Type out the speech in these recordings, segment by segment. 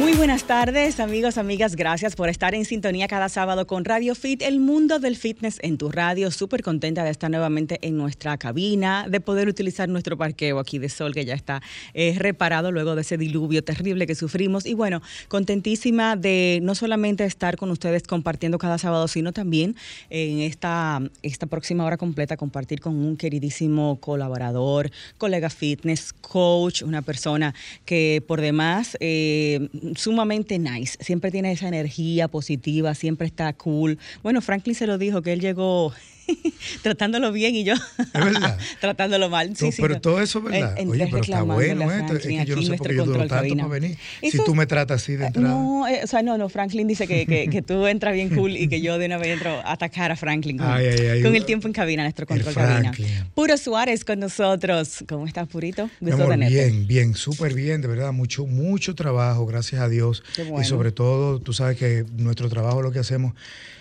Muy buenas tardes, amigos, amigas. Gracias por estar en sintonía cada sábado con Radio Fit, el mundo del fitness en tu radio. Súper contenta de estar nuevamente en nuestra cabina, de poder utilizar nuestro parqueo aquí de sol que ya está eh, reparado luego de ese diluvio terrible que sufrimos. Y bueno, contentísima de no solamente estar con ustedes compartiendo cada sábado, sino también en esta, esta próxima hora completa compartir con un queridísimo colaborador, colega fitness, coach, una persona que por demás eh, sumamente nice, siempre tiene esa energía positiva, siempre está cool. Bueno, Franklin se lo dijo que él llegó tratándolo bien y yo verdad? tratándolo mal. Sí, sí, pero no. todo eso es verdad. En- Oye, entré pero está bueno a esto. Es Franklin que yo no aquí sé en por qué nuestro yo duro control tanto cabina. para venir. Si tú me tratas así de entrada. No, eh, o sea, no, no, Franklin dice que, que, que tú entras bien cool y que yo de una vez entro a atacar a Franklin con, Ay, ay, ay. con el tiempo en cabina, nuestro control cabina. Puro Suárez con nosotros. ¿Cómo estás, Purito? Gusto amor, tenerte. bien, bien, súper bien, de verdad, mucho, mucho trabajo, gracias a Dios. Qué bueno. Y sobre todo, tú sabes que nuestro trabajo lo que hacemos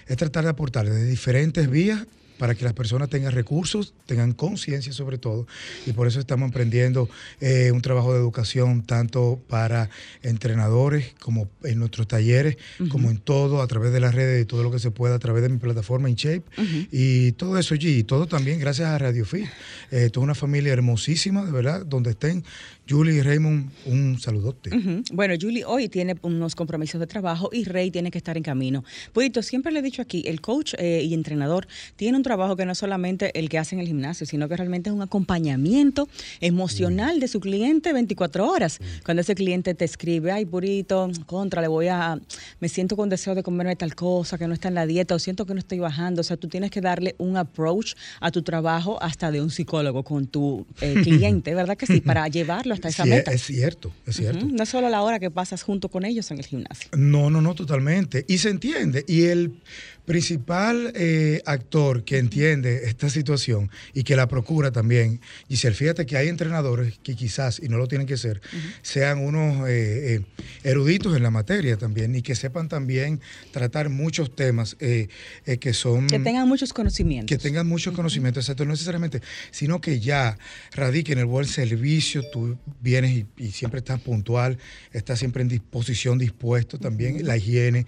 es tratar de aportar de diferentes vías para que las personas tengan recursos, tengan conciencia sobre todo. Y por eso estamos emprendiendo eh, un trabajo de educación tanto para entrenadores como en nuestros talleres, como en todo, a través de las redes y todo lo que se pueda, a través de mi plataforma InShape. Y todo eso, y todo también gracias a Radio Fit. Eh, toda una familia hermosísima, de verdad, donde estén Julie y Raymond, un saludote. Ujú. Bueno, Julie hoy tiene unos compromisos de trabajo y Rey tiene que estar en camino. Purito, siempre le he dicho aquí, el coach eh, y entrenador tiene un trabajo que no es solamente el que hace en el gimnasio, sino que realmente es un acompañamiento emocional de su cliente 24 horas. Cuando ese cliente te escribe, ay, Purito, contra, le voy a, me siento con deseo de comerme tal cosa que no está en la dieta o siento que no estoy bajando. O sea, tú tienes que darle un approach a tu trabajo hasta de un psicólogo con tu eh, cliente, ¿verdad que sí? Para llevarlo hasta esa Sí, meta. es cierto, es cierto. No es solo la hora que pasas junto con ellos en el gimnasio. No, no, no, totalmente. Y se entiende. Y el principal eh, actor que entiende esta situación y que la procura también, Giselle, fíjate que hay entrenadores que quizás, y no lo tienen que ser, sean unos eh, eh, eruditos en la materia también y que sepan también tratar muchos temas que son... Que tengan muchos conocimientos. Que tengan mucho conocimiento, exacto, no necesariamente, sino que ya radiquen el buen servicio, tú vienes y, y siempre estás puntual, estás siempre en disposición, dispuesto también, la higiene,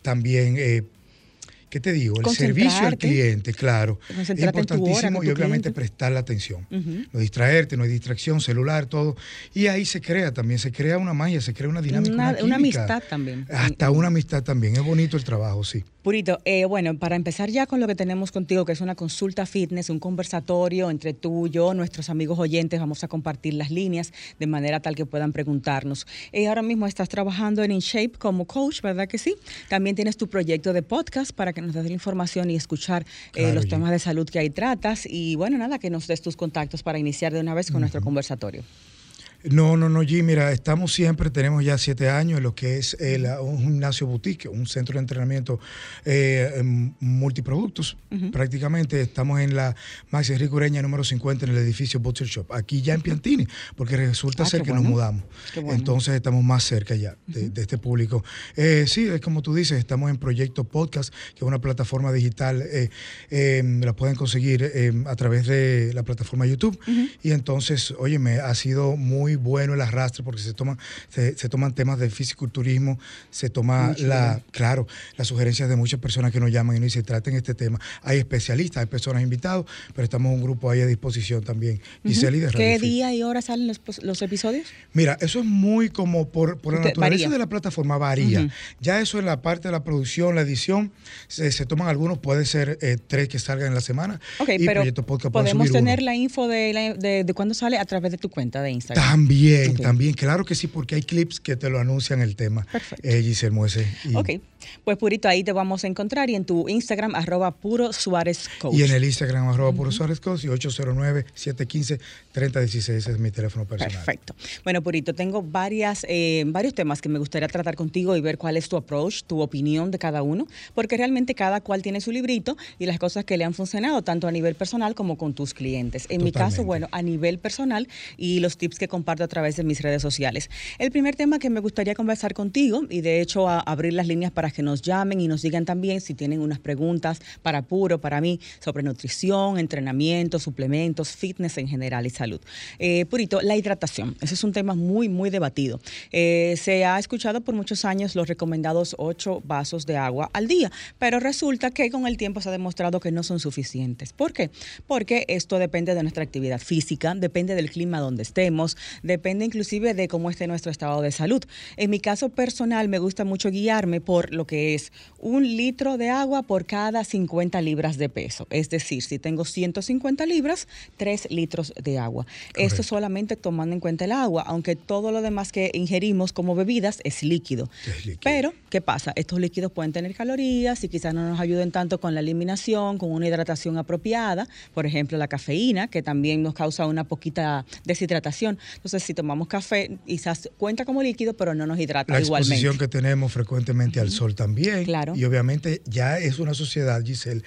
también, ¿qué te digo? El servicio al cliente, claro. Es hora importantísimo con y obviamente cliente. prestar la atención. No distraerte, no hay distracción, celular, todo. Y ahí se crea también, se crea una magia, se crea una dinámica. Una- Una, una química. amistad también. Hasta una amistad también. Es bonito el trabajo, sí. Purito, eh, bueno, para empezar ya con lo que tenemos contigo, que es una consulta fitness, un conversatorio entre tú, yo, nuestros amigos oyentes, vamos a compartir las líneas de manera tal que puedan preguntarnos. Eh, ahora mismo estás trabajando en InShape como coach, ¿verdad que sí? También tienes tu proyecto de podcast para que nos des la información y escuchar eh, los temas de salud que ahí tratas. Y bueno, nada, que nos des tus contactos para iniciar de una vez con nuestro conversatorio. No, no, no, G, mira, estamos siempre, tenemos ya siete años en lo que es el, un gimnasio boutique, un centro de entrenamiento eh, em, multiproductos. Prácticamente estamos en la Maxi Enrique Ureña número 50 en el edificio Butcher Shop, aquí ya en Piantini, porque resulta Ah, ser que bueno. nos mudamos. Bueno. Entonces estamos más cerca ya de, de este público. Eh, sí, es como tú dices, estamos en Proyecto Podcast, que es una plataforma digital, eh, eh, la pueden conseguir eh, a través de la plataforma YouTube. Y entonces, oye, me ha sido muy bueno el arrastre porque se toman, se, se toman temas de fisiculturismo, se toma la, claro, las sugerencias de muchas personas que nos llaman y nos dicen, traten este tema. Hay especialistas, hay personas invitados, pero estamos un grupo ahí a disposición también. Giselle y de ¿Qué día y hora salen los, los episodios? Mira, eso es muy como por, por la naturaleza varía. de la plataforma varía. Ya eso en la parte de la producción, la edición, se, se toman algunos, puede ser eh, tres que salgan en la semana. Ok, y pero podemos tener uno. la info de, de, de cuándo sale a través de tu cuenta de Instagram. También, Ok. también, claro que sí, porque hay clips que te lo anuncian el tema. Perfecto. Eh, Giselle Muese. Y, Ok, pues Purito, ahí te vamos a encontrar y en tu Instagram, arroba puro Suárez Coach. y en el Instagram, arroba Puro Suárez Cos y 809-715-3016, ese es mi teléfono personal. Perfecto. Bueno, Purito, tengo varias, eh, varios temas que me gustaría tratar contigo y ver cuál es tu approach, tu opinión de cada uno, porque realmente cada cual tiene su librito y las cosas que le han funcionado, tanto a nivel personal como con tus clientes. En mi caso, bueno, a nivel personal y los tips que comparto a través de mis redes sociales. El primer tema que me gustaría conversar contigo y de hecho a abrir las líneas para que nos llamen y nos digan también si tienen unas preguntas para Puro, para mí, sobre nutrición, entrenamiento, suplementos, fitness en general y salud. Eh, Purito, la hidratación, ese es un tema muy, muy debatido. Eh, se ha escuchado por muchos años los recomendados ocho vasos de agua al día, pero resulta que con el tiempo se ha demostrado que no son suficientes. ¿Por qué? Porque esto depende de nuestra actividad física, depende del clima donde estemos, depende inclusive de cómo esté nuestro estado de salud. En mi caso personal me gusta mucho guiarme por lo que es un litro de agua por cada 50 libras de peso. Es decir, si tengo 150 libras, 3 litros de agua. Esto solamente tomando en cuenta el agua, aunque todo lo demás que ingerimos como bebidas es líquido. Es líquido. Pero, ¿qué pasa? Estos líquidos pueden tener calorías y quizás no nos ayuden tanto con la eliminación, con una hidratación apropiada. Por ejemplo, la cafeína, que también nos causa una poquita deshidratación. Entonces, si tomamos café, quizás cuenta como líquido, pero no nos hidrata La igualmente. exposición que tenemos frecuentemente al sol también. Claro. Y obviamente ya es una sociedad, Giselle,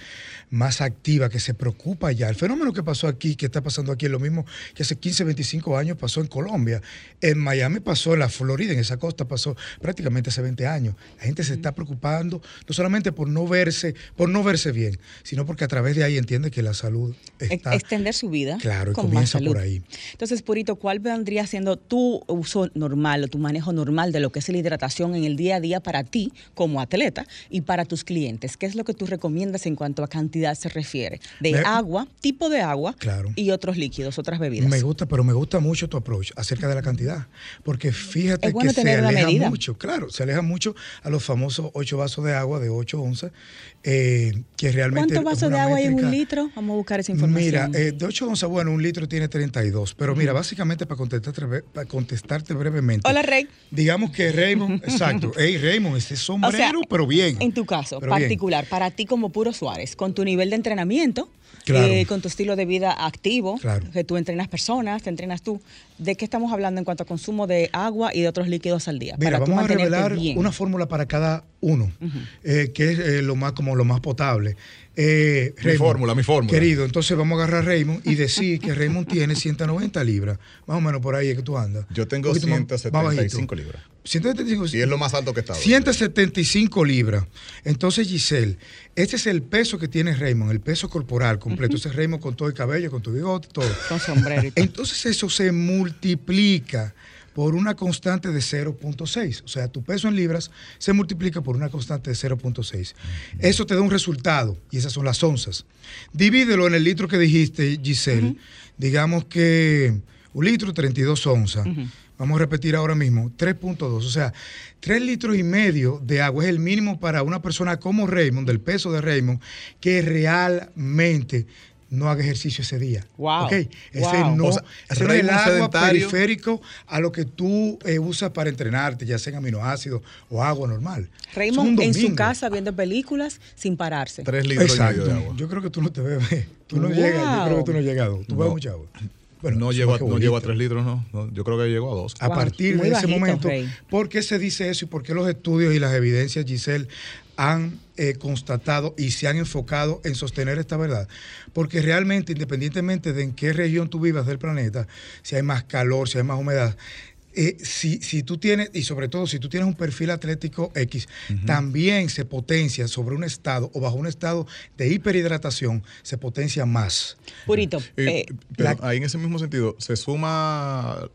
más activa, que se preocupa ya. El fenómeno que pasó aquí, que está pasando aquí, es lo mismo que hace 15, 25 años pasó en Colombia. En Miami pasó, en la Florida, en esa costa pasó prácticamente hace 20 años. La gente se está preocupando no solamente por no verse, por no verse bien, sino porque a través de ahí entiende que la salud está... extender su vida. Claro, y con más comienza salud. por ahí. Entonces, Purito, ¿cuál vendría siendo tu uso normal o tu manejo normal de lo que es la hidratación en el día a día para ti como atleta y para tus clientes? ¿Qué es lo que tú recomiendas en cuanto a cantidad se refiere? De Me- agua, tipo de agua Claro. y otros líquidos, otras bebidas. Me gusta, pero me gusta mucho tu approach acerca de la cantidad, porque fíjate bueno que se aleja medida. mucho, claro, se aleja mucho a los famosos 8 vasos de agua de 8 onzas, eh, que realmente... ¿Cuántos vasos de agua hay en un litro? Vamos a buscar esa información. Mira, eh, de 8 onzas, bueno, un litro tiene 32, pero mira, básicamente para contestarte, para contestarte brevemente. Hola, Rey. Digamos que Raymond, exacto, hey Raymond, este sombrero, pero bien. En tu caso pero bien. particular, para ti como Puro Suárez, con tu nivel de entrenamiento, Claro. eh, con tu estilo de vida activo, Claro. que tú entrenas personas, te entrenas tú, ¿de qué estamos hablando en cuanto a consumo de agua y de otros líquidos al día? Mira, para tú vamos a revelar bien. una fórmula para cada uno, eh, que es eh, lo más como lo más potable. Eh, Mi Raymond, fórmula, mi fórmula. Querido, entonces vamos a agarrar a Raymond y decir que Raymond tiene 190 libras, más o menos por ahí es que tú andas. Yo tengo Un poquito más- más 175 bajito. libras. 175 Y es lo más alto que he estado. 175 libras. Entonces, Giselle, este es el peso que tiene Raymond, el peso corporal completo. Ese es Raymond con todo el cabello, con tu bigote, todo. Con sombrero y todo. Entonces eso se multiplica por una constante de 0.6. O sea, tu peso en libras se multiplica por una constante de 0.6. Eso te da un resultado y esas son las onzas. Divídelo en el litro que dijiste, Giselle. Digamos que un litro, 32 onzas. Vamos a repetir ahora mismo, 3.2. O sea, 3 litros y medio de agua es el mínimo para una persona como Raymond, del peso de Raymond, que realmente no haga ejercicio ese día. Wow. ¿Ok? Ese Wow. no, O sea, ese no es el agua sedentario. periférico a lo que tú eh, usas para entrenarte, ya sea en aminoácidos o agua normal. Raymond en su casa viendo películas sin pararse. Tres litros y Exacto. medio de agua. Yo creo que tú no te bebes. Tú no Wow. llegas. Yo creo que tú no has llegado. Tú No. bebes mucha agua. Bueno, no eso llego, a, no a litros, no. No, Yo creo que llego a dos. A Wow, partir de ese momento, Rey. ¿por qué se dice eso y por qué los estudios y las evidencias, Giselle, han eh, constatado y se han enfocado en sostener esta verdad? Porque realmente, independientemente de en qué región tú vivas del planeta, si hay más calor, si hay más humedad, eh, si, si tú tienes, y sobre todo si tú tienes un perfil atlético X, también se potencia sobre un estado o bajo un estado de hiperhidratación, se potencia más. Purito, Eh, eh, pero la- ahí en ese mismo sentido, se suma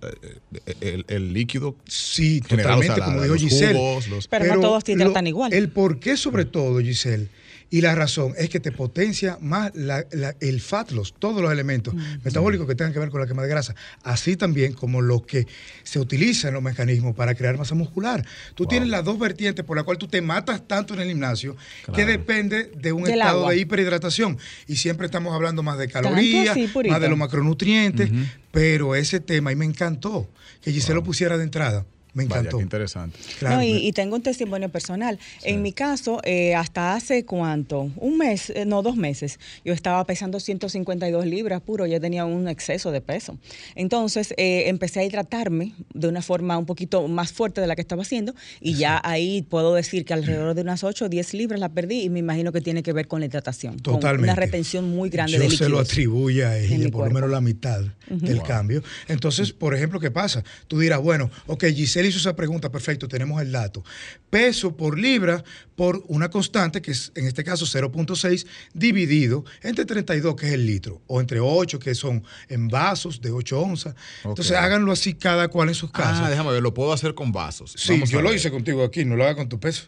el, el líquido Sí, general, o sea, totalmente, la- como dijo Giselle. jugos, los- Pero no todos te hidratan lo- igual. El por qué, sobre todo, Giselle, y la razón es que te potencia más la- la- el fat loss, todos los elementos metabólicos que tengan que ver con la quema de grasa, así también como los que se utilizan en los mecanismos para crear masa muscular. Tú tienes las dos vertientes por las cuales tú te matas tanto en el gimnasio que depende de un Del estado agua. de hiperhidratación. Y siempre estamos hablando más de calorías, así, más de los macronutrientes, pero ese tema, y me encantó que Giselle lo pusiera de entrada. Me Vaya, encantó. qué interesante. Claro, no, y, tengo un testimonio personal. En mi caso, eh, hasta hace cuánto, un mes, eh, no, dos meses, yo estaba pesando 152 libras puro, ya tenía un exceso de peso. Entonces, eh, empecé a hidratarme de una forma un poquito más fuerte de la que estaba haciendo y ya ahí puedo decir que alrededor de unas 8 o 10 libras la perdí y me imagino que tiene que ver con la hidratación. con Totalmente. una retención muy grande Yo de se lo líquidos. atribuye a ella, por lo menos la mitad del cambio. Entonces, por ejemplo, ¿qué pasa? Tú dirás, bueno, ok, Giselle Giselle hizo esa pregunta, perfecto, tenemos el dato. Peso por libra por una constante, que es en este caso 0.6, dividido entre 32, que es el litro, o entre 8, que son en vasos de 8 onzas. Entonces háganlo así cada cual en sus casas. Ah, déjame ver, lo puedo hacer con vasos. Sí, Vamos yo lo hice contigo aquí, no lo haga con tu peso.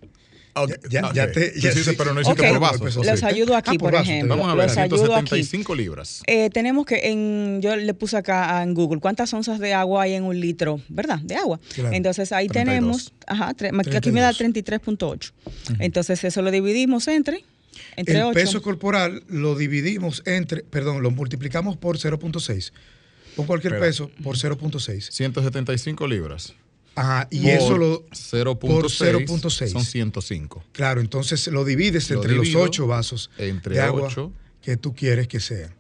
Ok, Ya- ok. ya te- ya hiciste, sí. pero no hiciste Ok. por vasos. Los ¿o Los sí? ayudo aquí, Ah, por por vaso, ejemplo. Vamos a ver, Los ayudo aquí. 175 libras. Eh, tenemos que en yo le puse acá en Google cuántas onzas de agua hay en un litro, ¿verdad? De agua. Claro. Entonces ahí 32. tenemos, ajá, tre- aquí me da 33.8. Entonces eso lo dividimos entre entre el 8. peso corporal lo dividimos entre, perdón, lo multiplicamos por 0.6. Pon cualquier Espera. peso por 0.6. 175 libras. Ajá, y Por eso lo... 0.6 por 0.6. son 105. Claro, entonces lo divides Lo entre los divido 8 vasos entre de agua que tú quieres que sean.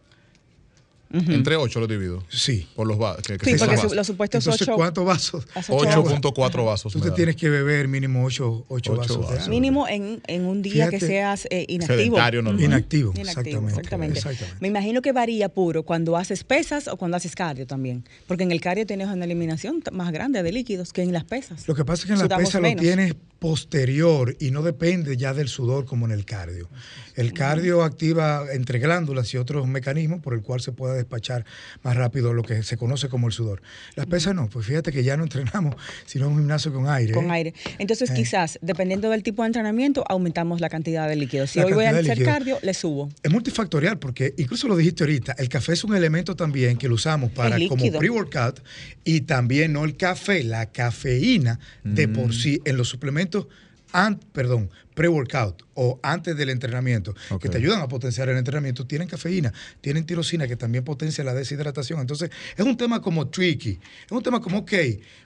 Entre 8 lo divido. Sí. Por los vasos. Que, que Sí, porque vasos. los supuestos Entonces, 8 ¿cuántos vasos? 8.4 vasos. Tú te tienes que beber mínimo 8, Ocho vasos de vasos. agua. mínimo en, en un día que Fíjate. seas eh, inactivo. Sedentario normal. Inactivo, Inactivo, exactamente, exactamente. exactamente. Me imagino que varía puro cuando haces pesas o cuando haces cardio también. Porque en el cardio tienes una eliminación más grande de líquidos que en las pesas. Lo que pasa es que en la Sudamos pesa lo tienes posterior y no depende ya del sudor como en el cardio. El cardio activa entre glándulas y otros mecanismos por el cual se puede despachar más rápido lo que se conoce como el sudor. Las pesas no, pues fíjate que ya no entrenamos, sino un gimnasio con aire. Con ¿eh? aire. Entonces, Eh. quizás, dependiendo del tipo de entrenamiento, aumentamos la cantidad de líquidos. Si La hoy voy a hacer líquido. cardio, le subo. Es multifactorial porque incluso lo dijiste ahorita, el café es un elemento también que lo usamos para como líquido. pre-workout y también no el café, la cafeína de por sí en los suplementos, momento an- perdón, pre-workout o antes del entrenamiento, que te ayudan a potenciar el entrenamiento, tienen cafeína, tienen tirosina que también potencia la deshidratación. Entonces, es un tema como tricky, es un tema como, ok,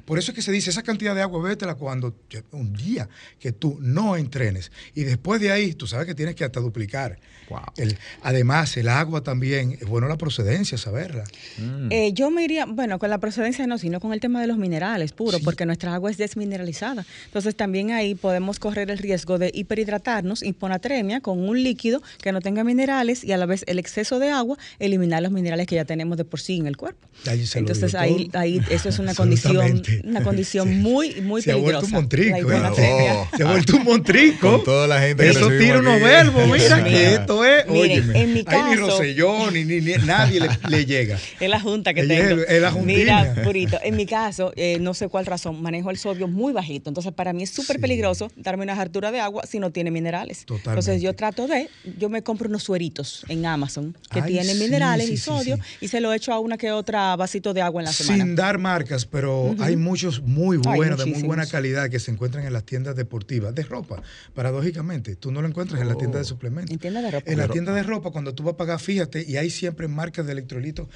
por eso es que se dice, esa cantidad de agua, bébetela cuando un día que tú no entrenes. Y después de ahí, tú sabes que tienes que hasta duplicar. Wow. El- además, el agua también, es bueno la procedencia, saberla. Mm. Eh, yo me iría, bueno, con la procedencia no, sino con el tema de los minerales puro, Sí. porque nuestra agua es desmineralizada. Entonces, también ahí podemos correr el riesgo de hiperhidratarnos, hiponatremia, con un líquido que no tenga minerales y a la vez el exceso de agua, eliminar los minerales que ya tenemos de por sí en el cuerpo. Ahí se lo Entonces, ahí, ahí eso es una condición, una condición Sí. muy, muy se ha peligrosa. vuelto un montrico. la ¿eh? Oh. Se ha vuelto un montrico. Con toda la gente que Eso tira unos verbos, mira, que esto es. Miren, óyeme, en mi ahí ni caso- Rosselló, ni, ni, ni nadie le, le llega. Es la junta que tengo. es la juntina. Mira, Purito, en mi caso, eh, no sé cuál razón, manejo el sodio muy bajito. Entonces, para mí es súper Sí. peligroso darme una hartura de agua si no tiene minerales. Totalmente. Entonces, yo trato de, yo me compro unos sueritos en Amazon que Ay, tienen sí, minerales sí, y sodio sí. y se lo echo a una que otra vasito de agua en la semana. Sin dar marcas, pero hay muchos muy buenos, de muy buena calidad que se encuentran en las tiendas deportivas de ropa. Paradójicamente, tú no lo encuentras en la tienda de suplementos. En tienda de ropa. En la tienda de ropa, cuando tú vas a pagar, fíjate, y hay siempre marcas de electrolitos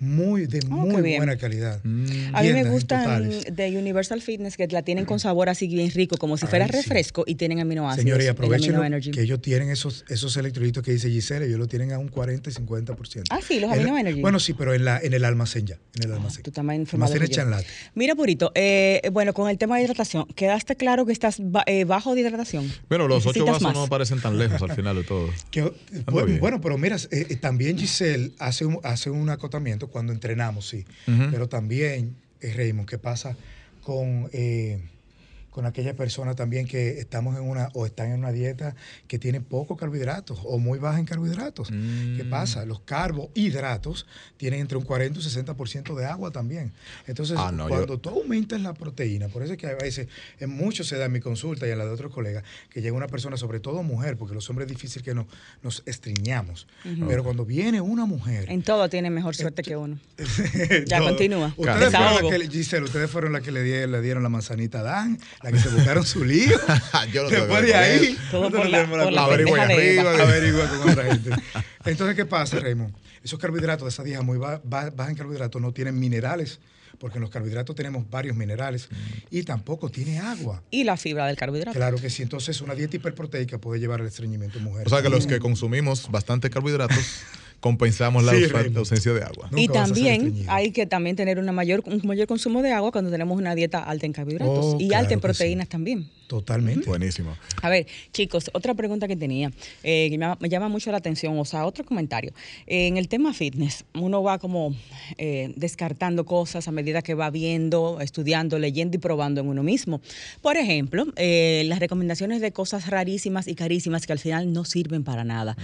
muy de Oh, muy buena calidad. Mm. A mí me gustan de Universal Fitness que la tienen con sabor así bien rico, como si fuera Ay, sí. refresco y tienen aminoácidos. Señores, y aprovechen que ellos tienen esos, esos electrolitos que dice Giselle, ellos lo tienen a un 40 y 50%. Ah, sí, los Amino Energy. Bueno, sí, pero en, la, en el almacén ya, en el almacén. Tú estás más informado Almacén. Mira, Purito, eh, bueno, con el tema de hidratación, ¿quedaste claro que estás ba- eh, bajo de hidratación? Bueno, los ocho ¿Necesitas vasos más? no parecen tan lejos al final de todo. Que, bueno, pero mira, eh, eh, también Giselle hace un, hace un acotamiento cuando entrenamos, sí. Pero también, eh, Raymond, ¿qué pasa con, eh, con aquella persona también que estamos en una o están en una dieta que tiene poco carbohidratos o muy baja en carbohidratos? ¿Qué Mm. pasa? Los carbohidratos tienen entre un 40 y un 60% de agua también. Entonces, Ah, no, cuando yo- tú aumentas la proteína, por eso es que a veces, en muchos se da en mi consulta y en la de otros colegas, que llega una persona, sobre todo mujer, porque los hombres es difícil que nos, nos estriñamos, pero cuando viene una mujer... En todo tiene mejor suerte que uno. Ya, todo- continúa. Ustedes fueron, que, Giselle, ustedes fueron las que le dieron, le dieron la manzanita a Dan, la que se buscaron su lío. Yo no tengo Después de ahí. Todo por la- tenemos por la culpa. Averigua arriba. Averigua con otra gente. Entonces, ¿qué pasa, Raymond? Esos carbohidratos de esa dieta muy ba- ba- baja en carbohidratos no tienen minerales, porque en los carbohidratos tenemos varios minerales, y tampoco tiene agua. Y la fibra del carbohidrato. Claro que sí, entonces una dieta hiperproteica puede llevar al estreñimiento en mujeres. O sea que los que consumimos bastante carbohidratos, compensamos la Sí, ausencia de agua. Nunca y también hay que también tener una mayor, un mayor consumo de agua cuando tenemos una dieta alta en carbohidratos Oh, y claro alta en sí. proteínas también. Totalmente. Buenísimo. A ver, chicos, otra pregunta que tenía, eh, que me, llama- me llama mucho la atención, o sea, otro comentario. Eh, en el tema fitness, uno va como eh, descartando cosas a medida que va viendo, estudiando, leyendo y probando en uno mismo. Por ejemplo, eh, las recomendaciones de cosas rarísimas y carísimas que al final no sirven para nada.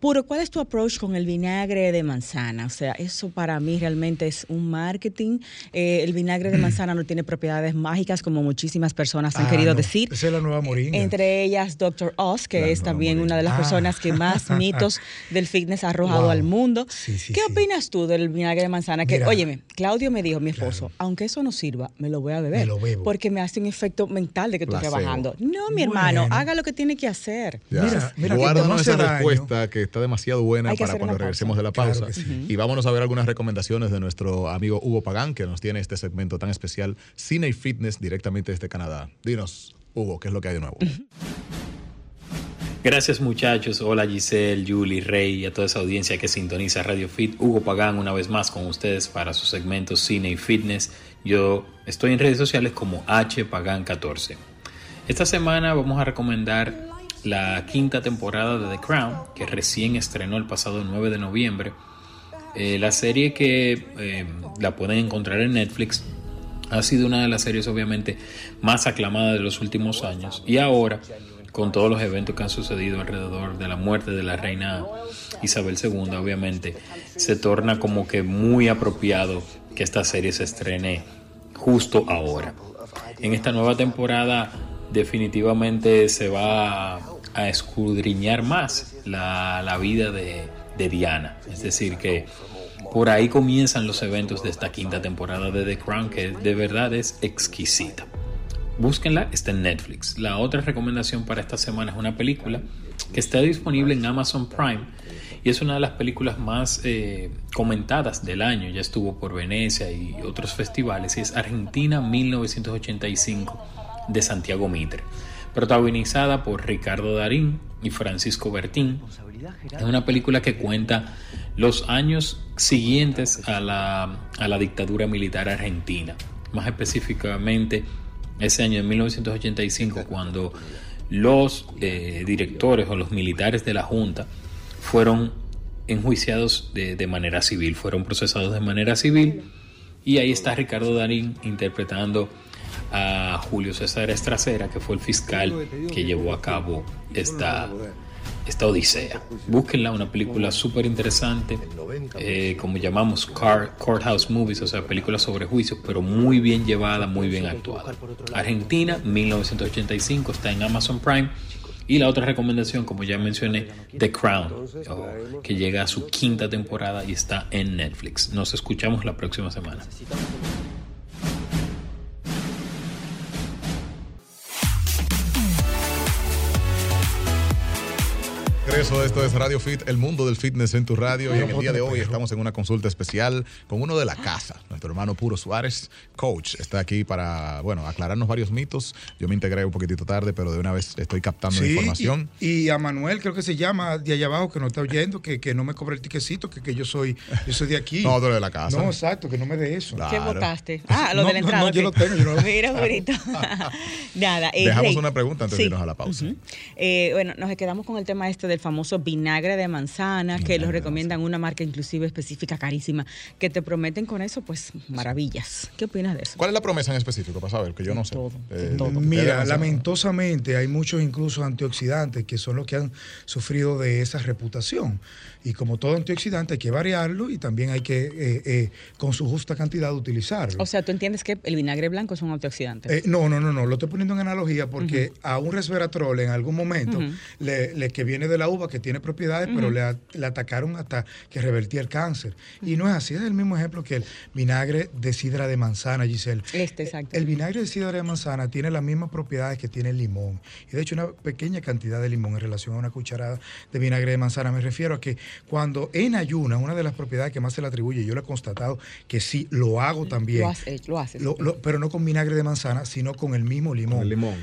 Puro, ¿cuál es tu approach con el vinagre de manzana? O sea, eso para mí realmente es un marketing. Eh, el vinagre de manzana no tiene propiedades mágicas como muchísimas personas han Ah, querido no. decir. Esa es la nueva moringa. Entre ellas Dr. Oz, que La es también moringa. una de las Ah. personas que más mitos del fitness ha arrojado Wow. al mundo. Sí, sí, ¿Qué sí. opinas tú del vinagre de manzana? Que, Mira. óyeme, Claudio me dijo, mi esposo, Claro. aunque eso no sirva, me lo voy a beber. Me lo bebo. Porque me hace un efecto mental de que estoy Placebo. rebajando. No, mi hermano, haga lo que tiene que hacer. Ya. Mira, mira que Guárdanos no hace esa daño. respuesta que está demasiado buena para cuando regresemos pausa. de la Claro pausa. sí. Y vámonos a ver algunas recomendaciones de nuestro amigo Hugo Pagán, que nos tiene este segmento tan especial, Cine y Fitness, directamente desde Canadá. Dinos, Hugo, ¿qué es lo que hay de nuevo? Gracias muchachos, hola Giselle, Julie, Rey y a toda esa audiencia que sintoniza Radio Fit. Hugo Pagán una vez más con ustedes para su segmento Cine y Fitness. Yo estoy en redes sociales como hpagán14. Esta semana vamos a recomendar la quinta temporada de The Crown, que recién estrenó el pasado 9 de noviembre. Eh, la serie que eh, la pueden encontrar en Netflix ha sido una de las series obviamente más aclamadas de los últimos años y ahora con todos los eventos que han sucedido alrededor de la muerte de la reina Isabel II obviamente se torna como que muy apropiado que esta serie se estrene justo ahora en esta nueva temporada definitivamente se va a, escudriñar más la, la vida de, de Diana es decir que por ahí comienzan los eventos de esta quinta temporada de The Crown, que de verdad es exquisita. Búsquenla, está en Netflix. La otra recomendación para esta semana es una película que está disponible en Amazon Prime y es una de las películas más eh, comentadas del año. Ya estuvo por Venecia y otros festivales y es Argentina 1985 de Santiago Mitre, protagonizada por Ricardo Darín y Francisco Bertín. Es una película que cuenta los años siguientes a la, a la dictadura militar argentina, más específicamente ese año de 1985 cuando los eh, directores o los militares de la Junta fueron enjuiciados de, de manera civil, fueron procesados de manera civil y ahí está Ricardo Darín interpretando a Julio César Estracera, que fue el fiscal que llevó a cabo esta, esta odisea. Búsquenla, una película súper interesante, eh, como llamamos car, courthouse movies, o sea, películas sobre juicios, pero muy bien llevada, muy bien actuada. Argentina, 1985, está en Amazon Prime. Y la otra recomendación, como ya mencioné, The Crown, oh, que llega a su quinta temporada y está en Netflix. Nos escuchamos la próxima semana. Regreso, esto es Radio Fit, el mundo del fitness en tu radio. Y en el día de hoy estamos en una consulta especial con uno de la casa, nuestro hermano Puro Suárez, coach. Está aquí para, bueno, aclararnos varios mitos. Yo me integré un poquitito tarde, pero de una vez estoy captando Sí, información. Y, y a Manuel, creo que se llama, de allá abajo, que no está oyendo, que, que no me cobre el tiquecito, que, que yo soy yo soy de aquí. No, tú de la casa. No, exacto, que no me dé eso. Claro. ¿Qué votaste? Ah, lo No, de la entrada. no, yo lo tengo, yo lo- Mira, bonito. Nada. eh, Dejamos Rey, una pregunta antes de irnos a la pausa. Eh, bueno, nos quedamos con el tema este del famoso vinagre de manzana, que los recomiendan una marca inclusive específica carísima, que te prometen con eso, pues, maravillas. ¿Qué opinas de eso? ¿Cuál es la promesa en específico? Para saber, que yo no sé. todo, Eh, todo. Mira, lamentosamente hay muchos incluso antioxidantes que son los que han sufrido de esa reputación. Y como todo antioxidante hay que variarlo y también hay que, eh, eh, con su justa cantidad, utilizarlo. O sea, tú entiendes que el vinagre blanco es un antioxidante. Eh, no, no, no, no, lo estoy poniendo en analogía porque a un resveratrol en algún momento, le, le- que viene de la uva, que tiene propiedades, pero le, atacaron hasta que revertía el cáncer. Y no es así, es el mismo ejemplo que el vinagre de sidra de manzana, Giselle. Este, exacto. El vinagre de sidra de manzana tiene las mismas propiedades que tiene el limón. Y de hecho, una pequeña cantidad de limón en relación a una cucharada de vinagre de manzana. Me refiero a que cuando en ayuna, una de las propiedades que más se le atribuye, yo lo he constatado que sí, lo hago también. Lo, hace- lo haces. Lo- lo- pero no con vinagre de manzana, sino con el mismo limón. Con el limón.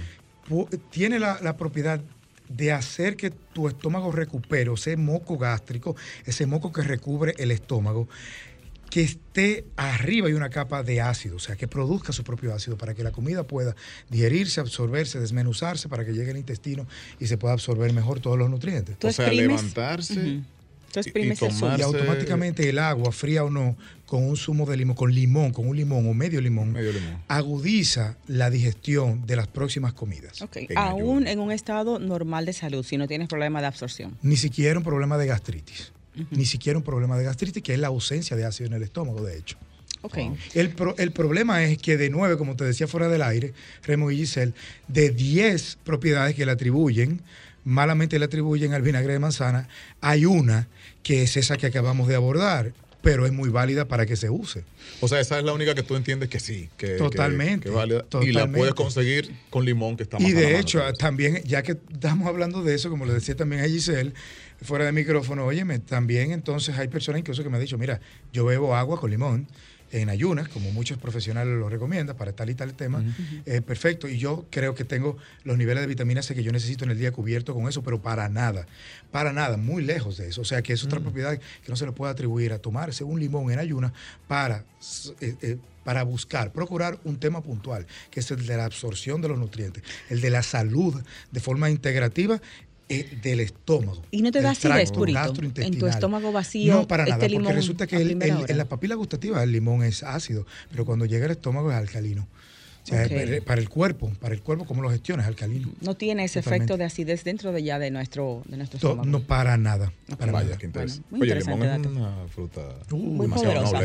Tiene la, la propiedad de hacer que tu estómago recupere ese moco gástrico, ese moco que recubre el estómago, que esté arriba y una capa de ácido, o sea, que produzca su propio ácido para que la comida pueda digerirse, absorberse, desmenuzarse, para que llegue al intestino y se pueda absorber mejor todos los nutrientes. O sea, levantarse. Y, automáticamente el agua, fría o no, con un zumo de limón, con limón, con un limón o medio limón, agudiza la digestión de las próximas comidas. Aún en un estado normal de salud, si no tienes problema de absorción. Ni siquiera un problema de gastritis ni siquiera un problema de gastritis, que es la ausencia de ácido en el estómago, de hecho. Okay. El, el, problema es que de nueve, como te decía fuera del aire, Remo y Giselle, de diez propiedades que le atribuyen, malamente le atribuyen al vinagre de manzana, hay una que es esa que acabamos de abordar, pero es muy válida para que se use. O sea, esa es la única que tú entiendes que sí, que, totalmente, válida. Y la puedes conseguir con limón, que está más Y de hecho, también, ya que estamos hablando de eso, como le decía también a Giselle, fuera de micrófono, óyeme, también entonces hay personas incluso que me han dicho, mira, yo bebo agua con limón en ayunas, como muchos profesionales lo recomiendan para tal y tal tema, eh, perfecto. Y yo creo que tengo los niveles de vitamina C que yo necesito en el día cubierto con eso, pero para nada, para nada, muy lejos de eso. O sea que es otra propiedad que no se le puede atribuir a tomarse un limón en ayunas para, eh, eh, para buscar, procurar un tema puntual, que es el de la absorción de los nutrientes, el de la salud de forma integrativa eh, del estómago. ¿Y no te da acidez, Purito? En tu estómago vacío. No, para nada, este porque resulta que en la papila gustativa el limón es ácido, pero cuando llega al estómago es alcalino. O sea, para el cuerpo, para el cuerpo, ¿cómo lo gestionas? Alcalino. No tiene ese efecto de acidez dentro de ya de nuestro, de nuestro estómago. No, para nada. Para Vaya, qué interesante. Oye, el limón es una fruta uh, muy poderosa.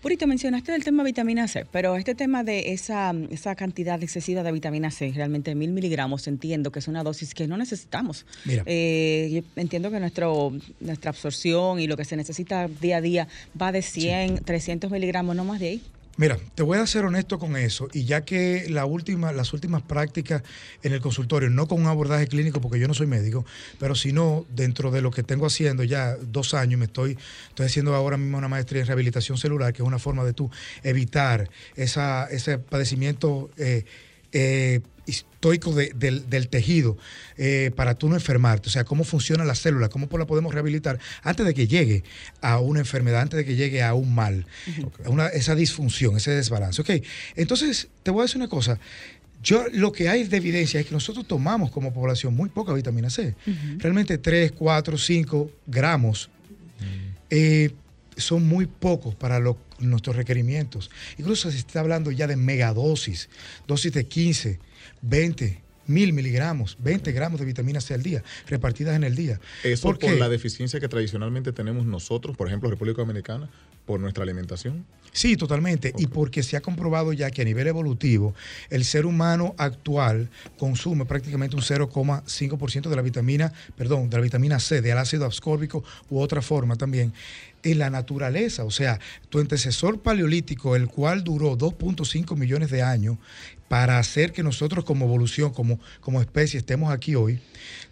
Purito, mencionaste el tema de vitamina C, pero este tema de esa, esa cantidad excesiva de vitamina C, realmente mil miligramos, entiendo que es una dosis que no necesitamos. Mira. Eh, entiendo que nuestro, nuestra absorción y lo que se necesita día a día va de 100, 300 miligramos, no más de ahí. Mira, te voy a ser honesto con eso, y ya que las últimas prácticas en el consultorio, no con un abordaje clínico, porque yo no soy médico, pero sino dentro de lo que tengo haciendo ya dos años, me estoy, estoy haciendo ahora mismo una maestría en rehabilitación celular, que es una forma de tú evitar esa, ese padecimiento eh, eh, histórico del, tejido eh, para tú no enfermarte. O sea, cómo funciona la célula, cómo la podemos rehabilitar antes de que llegue a una enfermedad, antes de que llegue a un mal, esa disfunción, ese desbalance. Ok, entonces te voy a decir una cosa. Yo lo que hay de evidencia es que nosotros tomamos como población muy poca vitamina C. Realmente 3, 4, 5 gramos eh, son muy pocos para nuestros requerimientos. Incluso se está hablando ya de megadosis, dosis de 15, 20, mil miligramos, 20 gramos de vitamina C al día, repartidas en el día. ¿Eso por, por la deficiencia que tradicionalmente tenemos nosotros, por ejemplo, República Dominicana, por nuestra alimentación? Sí, totalmente. Y porque se ha comprobado ya que a nivel evolutivo, el ser humano actual consume prácticamente un 0,5% de la vitamina, perdón, de la vitamina C, del ácido ascórbico u otra forma también en la naturaleza. O sea, tu antecesor paleolítico, el cual duró 2.5 millones de años, para hacer que nosotros como evolución, como, como especie, estemos aquí hoy,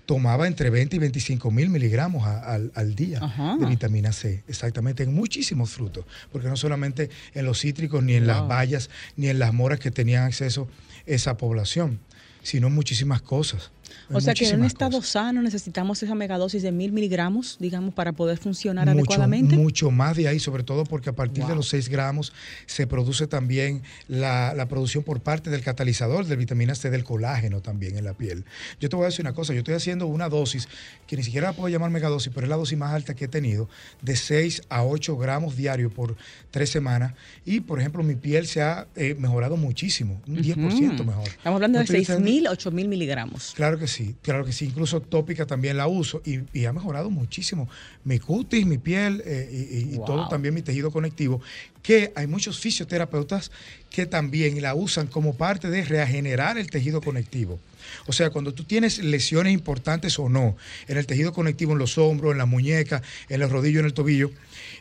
tomaba entre 20 y 25 mil miligramos al día de vitamina C, exactamente, en muchísimos frutos, porque no solamente en los cítricos, ni en las bayas, ni en las moras que tenían acceso esa población, sino en muchísimas cosas. O sea que en un estado sano necesitamos esa megadosis de mil miligramos, digamos, para poder funcionar adecuadamente. Mucho más de ahí, sobre todo porque a partir de los 6 gramos se produce también la, producción por parte del catalizador de vitamina C del colágeno también en la piel. Yo te voy a decir una cosa, yo estoy haciendo una dosis que ni siquiera la puedo llamar megadosis, pero es la dosis más alta que he tenido, de 6 a 8 gramos diario por tres semanas. Y, por ejemplo, mi piel se ha eh, mejorado muchísimo, un 10% mejor. Estamos hablando de 6.000, 8.000 miligramos. Claro que sí, claro que sí. Incluso tópica también la uso y, ha mejorado muchísimo mi cutis, mi piel eh, y, todo también mi tejido conectivo. Que hay muchos fisioterapeutas que también la usan como parte de regenerar el tejido conectivo. O sea, cuando tú tienes lesiones importantes o no en el tejido conectivo, en los hombros, en la muñeca, en los rodillos, en el tobillo,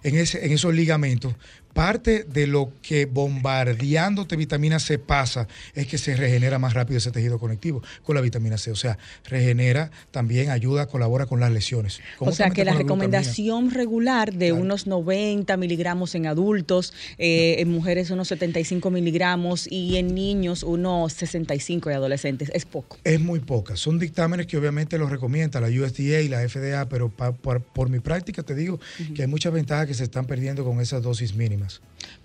en, ese, en esos ligamentos, parte de lo que bombardeándote vitamina C pasa es que se regenera más rápido ese tejido conectivo con la vitamina C. O sea, regenera, también ayuda, colabora con las lesiones. O sea, que la recomendación regular de unos 90 miligramos en adultos, eh, en mujeres unos 75 miligramos y en niños unos 65 y adolescentes es poco. Es muy poca. Son dictámenes que obviamente los recomienda la USDA y la FDA, pero por, mi práctica te digo que hay muchas ventajas que se están perdiendo con esas dosis mínimas.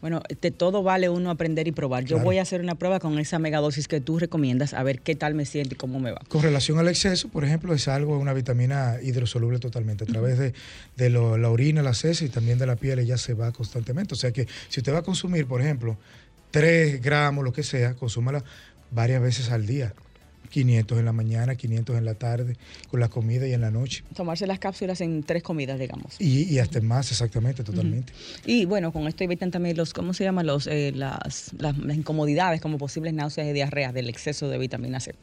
Bueno, de todo vale uno aprender y probar. Yo voy a hacer una prueba con esa megadosis que tú recomiendas, a ver qué tal me siente y cómo me va. Con relación al exceso, por ejemplo, es algo, una vitamina hidrosoluble totalmente. A través de, la orina, la heces y también de la piel, ella se va constantemente. O sea que si usted va a consumir, por ejemplo, 3 gramos, lo que sea, consúmala varias veces al día. 500 en la mañana, 500 en la tarde, con la comida y en la noche. Tomarse las cápsulas en tres comidas, digamos. Y, hasta más, exactamente, totalmente. Y bueno, con esto evitan también los, ¿cómo se llaman? Los, eh, las, las, incomodidades como posibles náuseas y diarreas del exceso de vitamina C.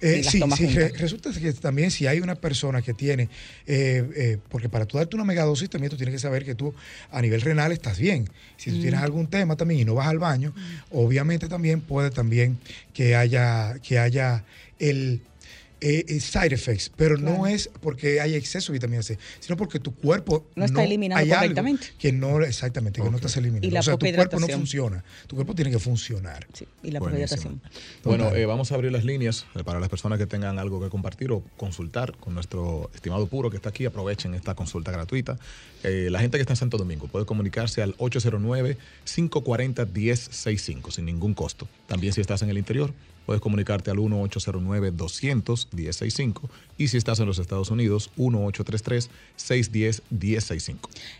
Eh, sí, sí resulta que también si hay una persona que tiene, eh, porque para tú darte una megadosis también tú tienes que saber que tú a nivel renal estás bien. Si tú tienes algún tema también y no vas al baño, obviamente también puede también que haya, que haya el eh, side effects, pero no es porque hay exceso de vitamina C, sino porque tu cuerpo no está eliminando correctamente. que no, exactamente, que no estás eliminando. Y la o sea, tu cuerpo no funciona. Tu cuerpo tiene que funcionar. Sí, y la hidratación. Bueno, eh, vamos a abrir las líneas eh, para las personas que tengan algo que compartir o consultar con nuestro estimado puro que está aquí. Aprovechen esta consulta gratuita. la gente que está en Santo Domingo puede comunicarse al 809-540-1065 sin ningún costo. También si estás en el interior, puedes comunicarte al 1-809-200-1065 y si estás en los Estados Unidos, 1-833-610-1065.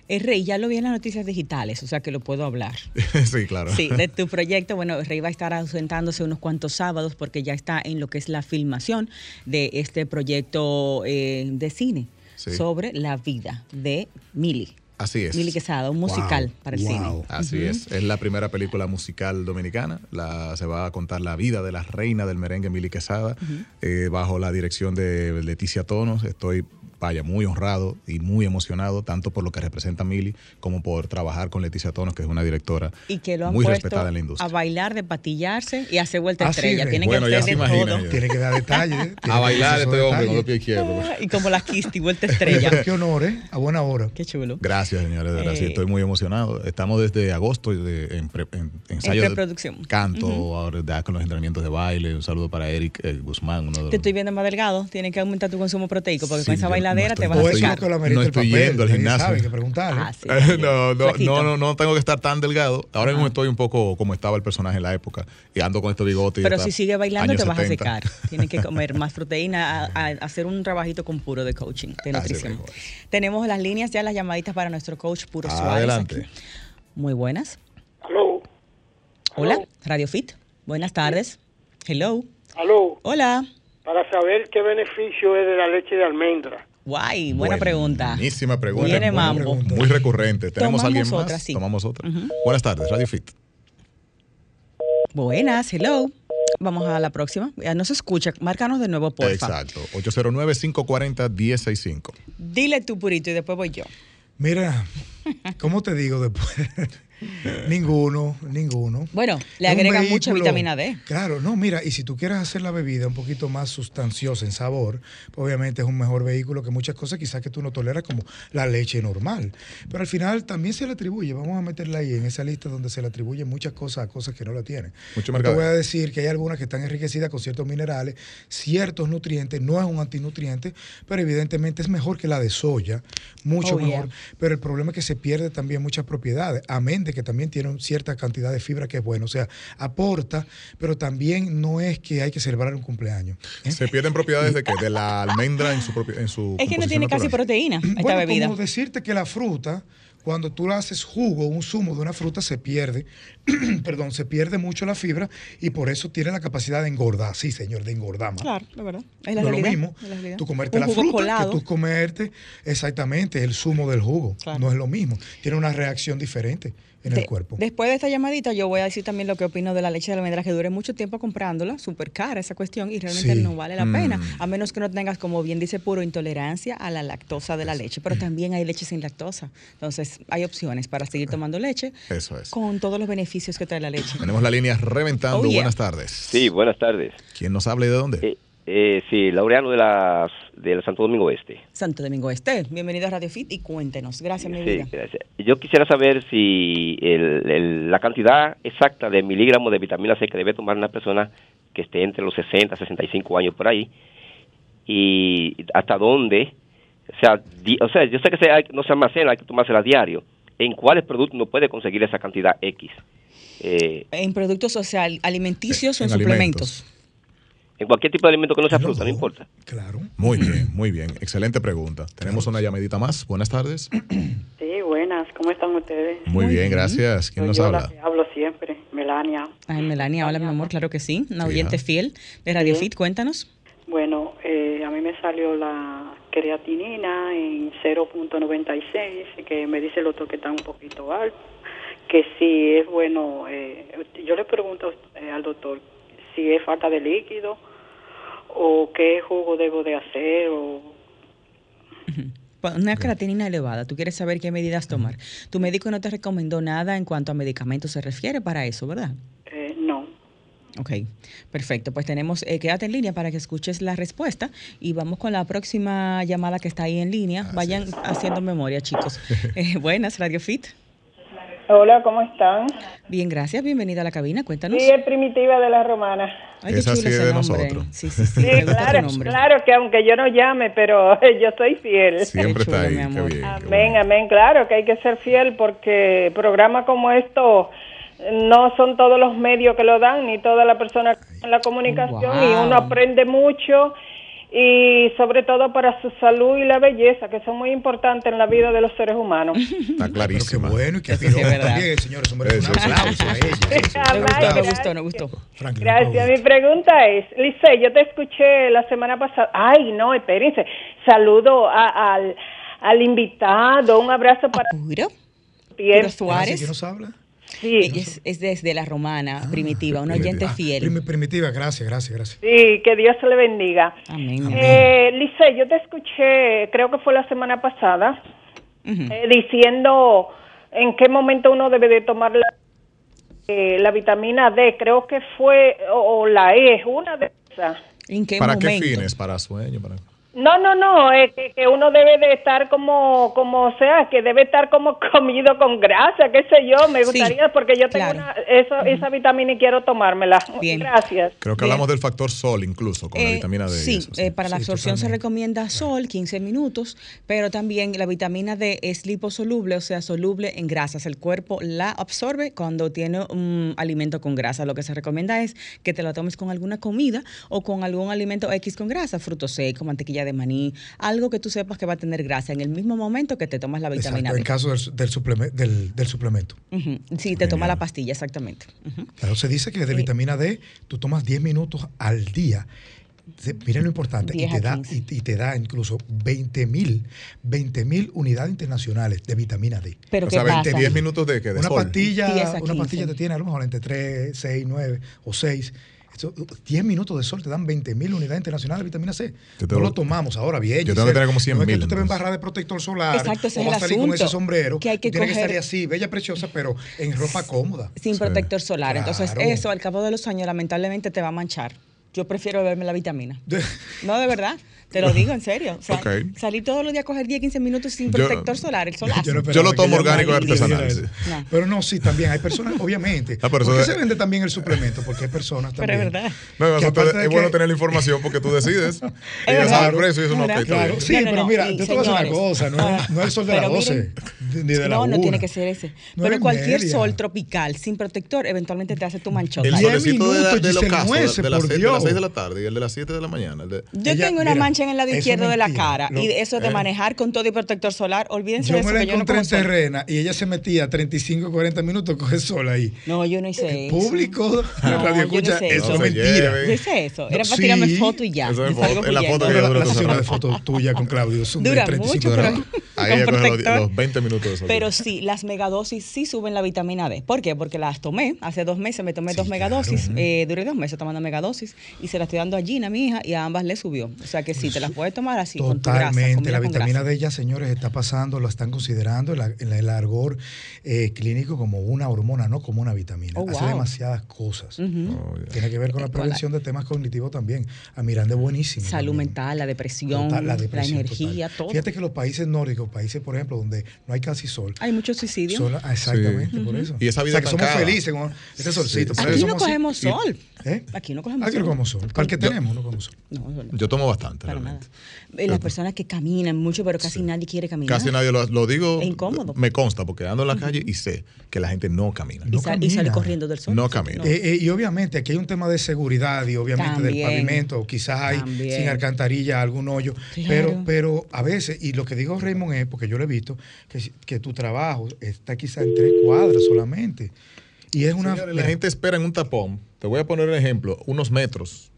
El Rey, ya lo vi en las noticias digitales, o sea que lo puedo hablar. sí, claro. Sí, de tu proyecto, bueno, Rey va a estar ausentándose unos cuantos sábados porque ya está en lo que es la filmación de este proyecto eh, de cine sobre la vida de Millie. Así es. Mili Quesada, un musical para el cine. Así es. Es la primera película musical dominicana. La, se va a contar la vida de la reina del merengue, Mili Quesada, eh, bajo la dirección de Leticia Tonos. Estoy vaya, muy honrado y muy emocionado, tanto por lo que representa Mili como por trabajar con Leticia Tonos, que es una directora muy respetada en la industria. A bailar, de patillarse y hacer vuelta estrella. Tiene bueno, que hacer de Tiene que dar detalles. a bailar este hombre con los pies izquierdos. y como la Kisti, vuelta estrella. qué honor, ¿eh? A buena hora. Qué chulo. Gracias, señores. De verdad, sí, eh, estoy muy emocionado. Estamos desde agosto de, en, pre, en, ensayo de canto, ahora con los entrenamientos de baile. Un saludo para Eric eh, Guzmán. Uno de Te estoy viendo más delgado. Tienes que aumentar tu consumo proteico porque con esa te vas a no estoy yendo al gimnasio. Ah, no, no, no, no, tengo que estar tan delgado. Ahora mismo estoy un poco como estaba el personaje en la época y ando con este bigote. Pero si sigue bailando te vas a secar. Tienes que comer más proteína, a, hacer un trabajito con puro de coaching, de nutrición. Tenemos las líneas ya, las llamaditas para nuestro coach Puro Suárez. Adelante. Muy buenas. Hello. Hola, Radio Fit. Buenas tardes. Hello. Hello. Hola. Para saber qué beneficio es de la leche de almendra. Guay, buena pregunta. Buenísima pregunta. Viene mambo. Muy recurrente. ¿Tenemos alguien más? Tomamos otra. Buenas tardes, Radio Fit. Buenas, hello. Vamos a la próxima. Ya no se escucha. Márcanos de nuevo, por favor. Exacto. 809-540-1065. Dile tú, Purito, y después voy yo. Mira, ¿cómo te digo después? ninguno, ninguno. Bueno, le agrega mucha vitamina D. Claro, no, mira, y si tú quieres hacer la bebida un poquito más sustanciosa en sabor, pues obviamente es un mejor vehículo que muchas cosas quizás que tú no toleras como la leche normal. Pero al final también se le atribuye, vamos a meterla ahí en esa lista donde se le atribuyen muchas cosas a cosas que no la tienen. Mucho te voy a decir que hay algunas que están enriquecidas con ciertos minerales, ciertos nutrientes, no es un antinutriente, pero evidentemente es mejor que la de soya, mucho mejor. Pero el problema es que se pierde también muchas propiedades, amén que también tiene cierta cantidad de fibra que es bueno. O sea, aporta, pero también no es que hay que celebrar un cumpleaños. ¿eh? ¿Se pierden propiedades de qué? De la almendra en su propio en su Es que no tiene casi proteína esta bueno, bebida. Como decirte que la fruta cuando tú haces jugo, un zumo de una fruta, se pierde, perdón, se pierde mucho la fibra y por eso tiene la capacidad de engordar. Sí, señor, de engordar más. Claro, la verdad. Es la no es lo mismo tú comerte la fruta que tú comerte exactamente el zumo del jugo. No es lo mismo. Tiene una reacción diferente en De- el cuerpo. Después de esta llamadita, yo voy a decir también lo que opino de la leche de almendra, que dure mucho tiempo comprándola, súper cara esa cuestión, y realmente Sí. no vale la pena, a menos que no tengas, como bien dice Puro, intolerancia a la lactosa de la leche. Pero también hay leche sin lactosa. Entonces, hay opciones para seguir tomando leche Eso es. con todos los beneficios que trae la leche. Tenemos la línea reventando. Oh, yeah. Buenas tardes. Sí, buenas tardes. ¿Quién nos habla y de dónde? Eh, eh, sí, Laureano de las del Santo Domingo Este. Santo Domingo Este, bienvenido a Radio Fit y cuéntenos. Gracias, mi Sí, vida. gracias. Yo quisiera saber si el- el- la cantidad exacta de miligramos de vitamina C que debe tomar una persona que esté entre los 60 65 años por ahí y hasta dónde, o sea, di- o sea yo sé que se- hay- no se almacena, hay que tomársela a diario. ¿En cuáles productos no puede conseguir esa cantidad X? Eh, En productos social, alimenticios o en, En suplementos. En cualquier tipo de alimento que no sea fruta, no importa. Claro. Muy bien, muy bien. Excelente pregunta. Tenemos una llamadita más. Buenas tardes. Sí, buenas, ¿cómo están ustedes? Muy bien, gracias. ¿Quién Soy nos yo habla? la que hablo siempre, Melania. Ay, Melania, hola, mi amor, claro que sí. Una Sí, oyente ajá. fiel de Radio Sí. Fit, cuéntanos. Bueno, eh, a mí me salió la creatinina en 0.96, que me dice el doctor que está un poquito alto, que si es bueno, eh, yo le pregunto eh, al doctor si es falta de líquido o qué jugo debo de hacer o Pa- Una creatinina elevada, tú quieres saber qué medidas tomar. Tu médico no te recomendó nada en cuanto a medicamentos se refiere para eso, ¿verdad? eh, no. Ok, perfecto. Pues tenemos, eh, quédate en línea para que escuches la respuesta y vamos con la próxima llamada que está ahí en línea. Vayan haciendo memoria, chicos. Eh, buenas, Radio Fit. Hola, ¿cómo están? Bien, gracias. Bienvenida a la cabina. Cuéntanos. Sí, es primitiva de la romana. Ay, qué Esa chulo sí es de nombre. nosotros. Sí, sí, sí. Sí, claro, claro que aunque yo no llame, pero yo soy fiel. Siempre Qué está chulo, ahí. mi Qué bien. qué Amén, bueno. amén, claro que hay que ser fiel porque programas como esto no son todos los medios que lo dan, ni toda la persona en la comunicación, y Wow. uno aprende mucho y sobre todo para su salud y la belleza, que son muy importantes en la vida de los seres humanos. Está Pero qué clarísimo. bueno y qué sí también, señores. Un aplauso sí, a ella. Me gustó, me gracias. gustó, me gustó. Franklin, Gracias. Mi pregunta es, Lice, yo te escuché la semana pasada. Ay, no, espérense. Saludo a- al, al invitado. Un abrazo para Puro. Suárez. ¿Quién nos habla? Sí, Ella es, es desde la romana, primitiva, una oyente Ah, fiel. primi- primitiva, gracias, gracias, gracias. sí, que Dios se le bendiga. Amén. amén. Eh, Lice, yo te escuché, creo que fue la semana pasada, Ujú. eh, diciendo en qué momento uno debe de tomar la, eh, la vitamina D. Creo que fue, o, o la E, una de esas. ¿En qué ¿Para momento? qué fines? ¿Para sueño? ¿Para... No, no, no, es que, que uno debe de estar como, como, o sea, que debe estar como comido con grasa, qué sé yo, me Sí, gustaría, porque yo tengo claro. una, eso, esa vitamina y quiero tomármela. Bien. Gracias. Creo que Bien. hablamos del factor sol incluso con la Eh, vitamina D. Sí, eso, eh, para la absorción se recomienda sol, 15 minutos, pero también la vitamina D es liposoluble, o sea, soluble en grasas. El cuerpo la absorbe cuando tiene un alimento con grasa. Lo que se recomienda es que te lo tomes con alguna comida o con algún alimento X con grasa, fruto seco, mantequilla de maní, algo que tú sepas que va a tener grasa en el mismo momento que te tomas la vitamina Exacto, D. en caso del, del, supleme- del, del suplemento. Ujú, Sí, te toma la pastilla, exactamente. Ujú. Claro, se dice que de vitamina D tú tomas 10 minutos al día. Miren lo importante, y 10 te, da, 15. y, y te da incluso 20 mil 20 mil unidades internacionales de vitamina D. Pero O ¿qué sea, 20, pasa? 10 minutos de, que de una sol. pastilla, 10 a una 15. pastilla te tiene a lo mejor entre 3, 6, 9 o 6. Eso, 10 minutos de sol te dan 20 mil unidades internacionales de vitamina C. No lo tomamos ahora bien. yo tengo que tener como 100 no es que mil, tú te ves entonces. barra de protector solar Exacto, ese o es vas el a salir con ese sombrero. que hay que tienes que coger- salir así, bella, preciosa, pero en ropa cómoda. Sin protector solar. Entonces, eso al cabo de los años, lamentablemente, te va a manchar. Yo prefiero beberme la vitamina. No, de verdad. Te lo digo en serio. O sea, Ok. salir todos los días a coger 10, 15 minutos sin Yo- protector solar, el solazo. Yo no Yo lo tomo orgánico y artesanal, sí. No. Pero no, sí, también hay personas, obviamente. Ah, pero ¿Por eso qué de- se vende también el suplemento? Porque hay personas Pero también. es verdad. No, que te- es bueno que- tener la información porque tú decides. y ya verdad. sabes el precio y eso no, ¿Verdad? ok, está Claro, sí, No, no, pero no, mira, yo te voy a decir una cosa, no, es- no es el sol de pero las 12, miren, ni de la No, no tiene que ser ese. No pero es cualquier media. sol tropical sin protector eventualmente te hace tu manchota. El solecito de, la, de, las por 6, de las Dios. 6 de la tarde y el de las 7 de la mañana. Yo tengo una mira, en el lado eso izquierdo de la cara. Lo- y eso de eh. manejar con todo y protector solar, olvídense Yo de eso. me la que yo no encontré en terrena y ella se metía 35, 40 minutos a coger sol ahí. No, yo no hice eso. Público, No, radio yo no escucha, hice eso eso. es No mentira. Yo hice eso. Era No, para tirarme sí. foto y ya. Eso es foto- en la foto No, que la, dura la tu sesión de fotos tuya con Claudio son Dura de 35 mucho, de pero. Ahí ella coge los, protector. los 20 minutos de sol. Pero sí, las megadosis sí suben la vitamina D. ¿Por qué? Porque las tomé. Hace dos meses me tomé dos megadosis. eh, duré dos meses tomando megadosis y se la estoy dando a Gina, mi hija, y a ambas le subió. O sea que sí, te las puedes tomar así con tu grasa. Totalmente. La con vitamina grasa. D ya, señores, está pasando, lo están considerando en, la- en el argor eh, clínico como una hormona, no como una vitamina. Oh, Hace wow. demasiadas cosas. Oh. Tiene que ver con la Eh, con la- prevención de temas cognitivos también. A Miranda es buenísimo. Salud también. mental, la depresión, Total, la, depresión energía, total. todo. Fíjate que los países nórdicos, países, por ejemplo, donde no hay casi sol, Hay mucho suicidio. son la- exactamente por eso. Y esa vida o sea, que somos felices con este solcito. Sí, por Aquí no somos así. cogemos Y- sol. ¿Eh? Aquí no cogemos Aquí no sol. cogemos sol. Para el que tenemos, no cogemos sol. No, Yo tomo bastante, nada. Eh, Las personas que caminan mucho, pero casi nadie quiere caminar. Casi nadie lo, lo digo. Es incómodo. Me consta porque ando en la calle y sé que la gente no camina. Y, sal- y sale corriendo del sol. No camina. Eh, eh, y obviamente aquí hay un tema de seguridad y obviamente También. del pavimento, quizás hay También. sin alcantarilla algún hoyo, Claro. pero, pero a veces, y lo que digo Raymond es, porque yo lo he visto, que, tu trabajo está quizás en tres cuadras solamente. Y es una... Señores, la gente espera en un tapón. Te voy a poner un ejemplo, unos metros.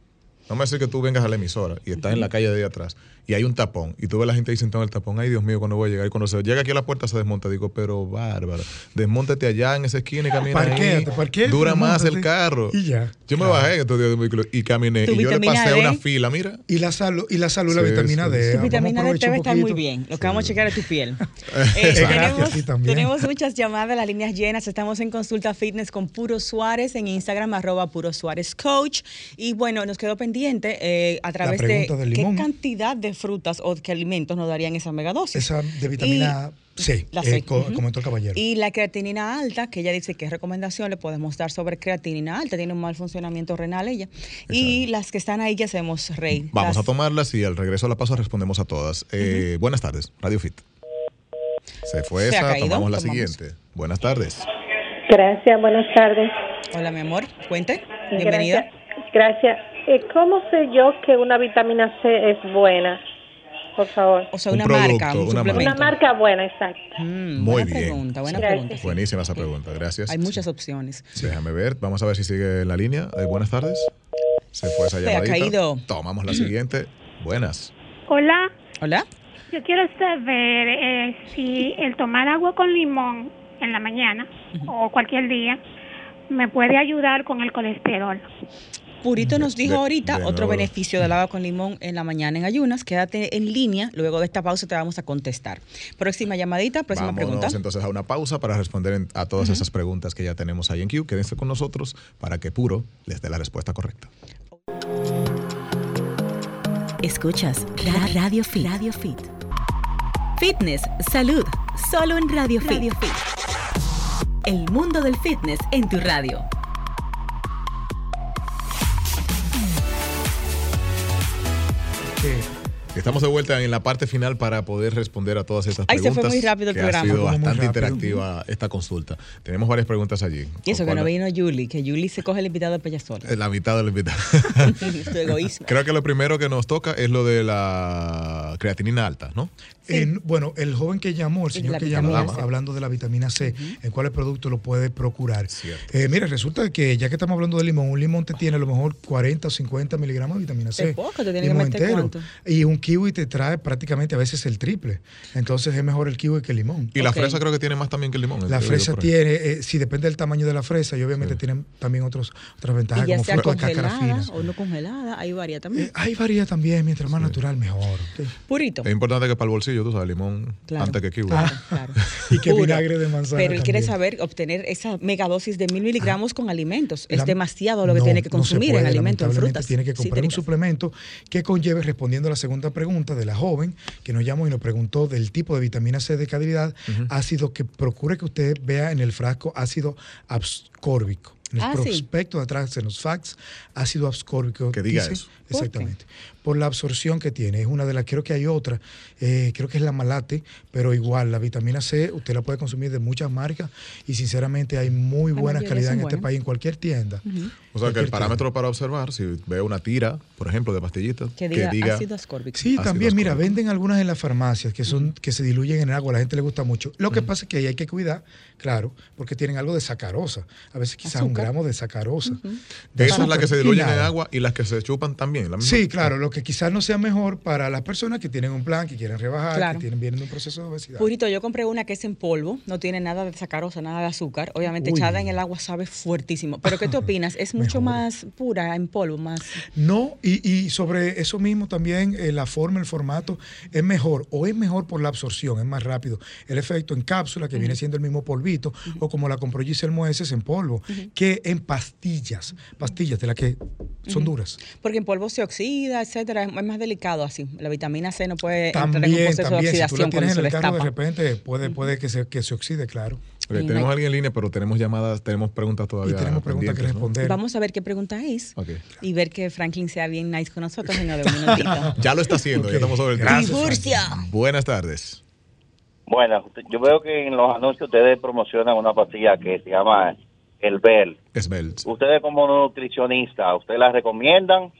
No me decir que tú vengas a la emisora y estás en la calle de ahí atrás y hay un tapón y tú ves a la gente ahí sentada en el tapón. Ay, Dios mío, cuando voy a llegar. Y cuando se llega aquí a la puerta se desmonta. Digo, pero bárbaro, desmontate allá en esa esquina y camina ahí. Parquéate, parquéate, Dura más el carro. Y ya. Yo me Claro. bajé en estos días de vehículo y caminé. Y yo le pasé D. una fila, mira. Y la salud, y la salud, la Sí, vitamina sí, D. Tu vitamina D un estar muy bien. Lo que vamos a checar es tu piel. Eh, tenemos, sí, también. tenemos muchas llamadas, las líneas llenas. Estamos en consulta fitness con Puro Suárez en Instagram, arroba Puro Suárez Coach. Y bueno, nos quedó pendiente eh, a través de qué cantidad de frutas o qué alimentos nos darían esa megadosis. Esa de vitamina C, La eh, comentó el caballero. Y la creatinina alta, que ella dice que es recomendación, le podemos dar sobre creatinina alta, tiene un mal funcionamiento renal ella. Y las que están ahí, ¿qué hacemos, Rey? Vamos Las- a tomarlas y al regreso a la pausa respondemos a todas. Eh, Buenas tardes, Radio Fit. Se fue Se ha esa, caído, tomamos la tomamos. siguiente. Buenas tardes. Gracias, buenas tardes. Hola, mi amor, cuente. Bienvenida. Gracias. Gracias. Eh, ¿Cómo sé yo que una vitamina C es buena? Por favor. O sea, Un una producto, marca, un una suplemento. Una marca buena, exacto. Mm, Muy buena bien. pregunta, buena Gracias. pregunta. sí. Buenísima esa pregunta, gracias. Hay muchas opciones. Déjame ver, vamos a ver si sigue en la línea. Eh, buenas tardes. Se fue esa Se ha llamadita. caído. Tomamos la siguiente. Buenas. Hola, Hola. yo quiero saber eh, si el tomar agua con limón en la mañana o cualquier día me puede ayudar con el colesterol. Purito nos dijo de- ahorita de otro beneficio del agua con limón en la mañana en ayunas. Quédate en línea. Luego de esta pausa te vamos a contestar. Próxima llamadita, próxima Vámonos pregunta. entonces a una pausa para responder a todas esas preguntas que ya tenemos ahí en Q. Quédense con nosotros para que Puro les dé la respuesta correcta. Escuchas Ra- Radio Fit. Radio Fit. Fitness, salud, solo en Radio Fit. Radio Fit. El mundo del fitness en tu radio. Estamos de vuelta en la parte final para poder responder a todas estas Ay, se preguntas. fue muy rápido el que programa. Ha sido bastante interactiva esta consulta. Tenemos varias preguntas allí. Y eso que ¿Cuál- no vino Julie, que Julie se coge el invitado de ella sola. Eh, La mitad del invitado. Egoísmo. Creo que lo primero que nos toca es lo de la creatinina alta, ¿no? En- bueno, el joven que llamó, el Sí, señor que llamó, C. hablando de la vitamina C, en cuáles productos lo puede procurar. Eh, mira, resulta que ya que estamos hablando de limón, un limón te tiene a lo mejor 40 o 50 miligramos de vitamina C. Es poco, te tiene que Limón meter cuánto. Y un kiwi te trae prácticamente a veces el triple. Entonces es mejor el kiwi que el limón. Y la fresa creo que tiene más también que el limón. La fresa tiene, eh, si depende del tamaño de la fresa, y obviamente Sí. tienen también otros, otras ventajas Y ya como sea fruta de cáscara congelada fina. o no congelada, ahí varía también. Eh, ahí varía también, mientras más natural, mejor. Purito. Es importante que para el bolsillo, tú sabes, limón Claro. antes que kiwi. Claro, claro. Y que Puro. vinagre de manzana Pero él quiere saber obtener esa megadosis de mil miligramos con alimentos. Es La- demasiado lo que no, tiene que no consumir en puede, alimentos, en frutas. Tiene que comprar un suplemento que conlleve, respondiendo a la segunda pregunta de la joven que nos llamó y nos preguntó del tipo de vitamina C de calidad, ácido que procure que usted vea en el frasco ácido ascórbico. En el Ah, sí. prospecto de atrás, en los facts, ácido ascórbico. Que diga dice- eso. Exactamente. Por la absorción que tiene. Es una de las, creo que hay otra, eh, creo que es la malate, pero igual, la vitamina C usted la puede consumir de muchas marcas y sinceramente hay muy buena calidad en este país, en cualquier tienda. O sea que el parámetro para observar, si veo una tira, por ejemplo, de pastillitas, Que diga, ácido ascórbico. Sí, Ácido también, mira, venden algunas en las farmacias que son que se diluyen en el agua, a la gente le gusta mucho. Lo que pasa es que ahí hay que cuidar, claro, porque tienen algo de sacarosa. A veces quizás un. Gramos de sacarosa. De esas las que se diluyen en agua y las que se chupan también. la misma- Sí, claro, lo que quizás no sea mejor para las personas que tienen un plan, que quieren rebajar, Claro. que tienen, vienen de un proceso de obesidad. Purito, yo compré una que es en polvo, no tiene nada de sacarosa, nada de azúcar. Obviamente Uy. echada en el agua sabe fuertísimo. Pero ¿qué te opinas? ¿Es mucho más pura en polvo? más No, y, y sobre eso mismo también eh, la forma, el formato es mejor o es mejor por la absorción, es más rápido. El efecto en cápsula, que viene siendo el mismo polvito, o como la compró Giselle Moeses en polvo, que en pastillas, pastillas de las que son duras. Porque en polvo se oxida, etcétera. Es más delicado así. La vitamina C no puede entrar en un También, proceso de también, si tú oxidación la tienes en el carro de repente puede, puede que, se, que se oxide, claro. Ok, tenemos a alguien en línea, pero tenemos llamadas, tenemos preguntas todavía. tenemos preguntas que responder. Vamos a ver qué pregunta es y ver que Franklin sea bien nice con nosotros de un minutito. Ya lo está haciendo, ya estamos sobre el Gracias. Buenas tardes. Bueno, yo veo que en los anuncios ustedes promocionan una pastilla que se llama el Bell. Esbel. Ustedes como nutricionista, ¿ustedes la recomiendan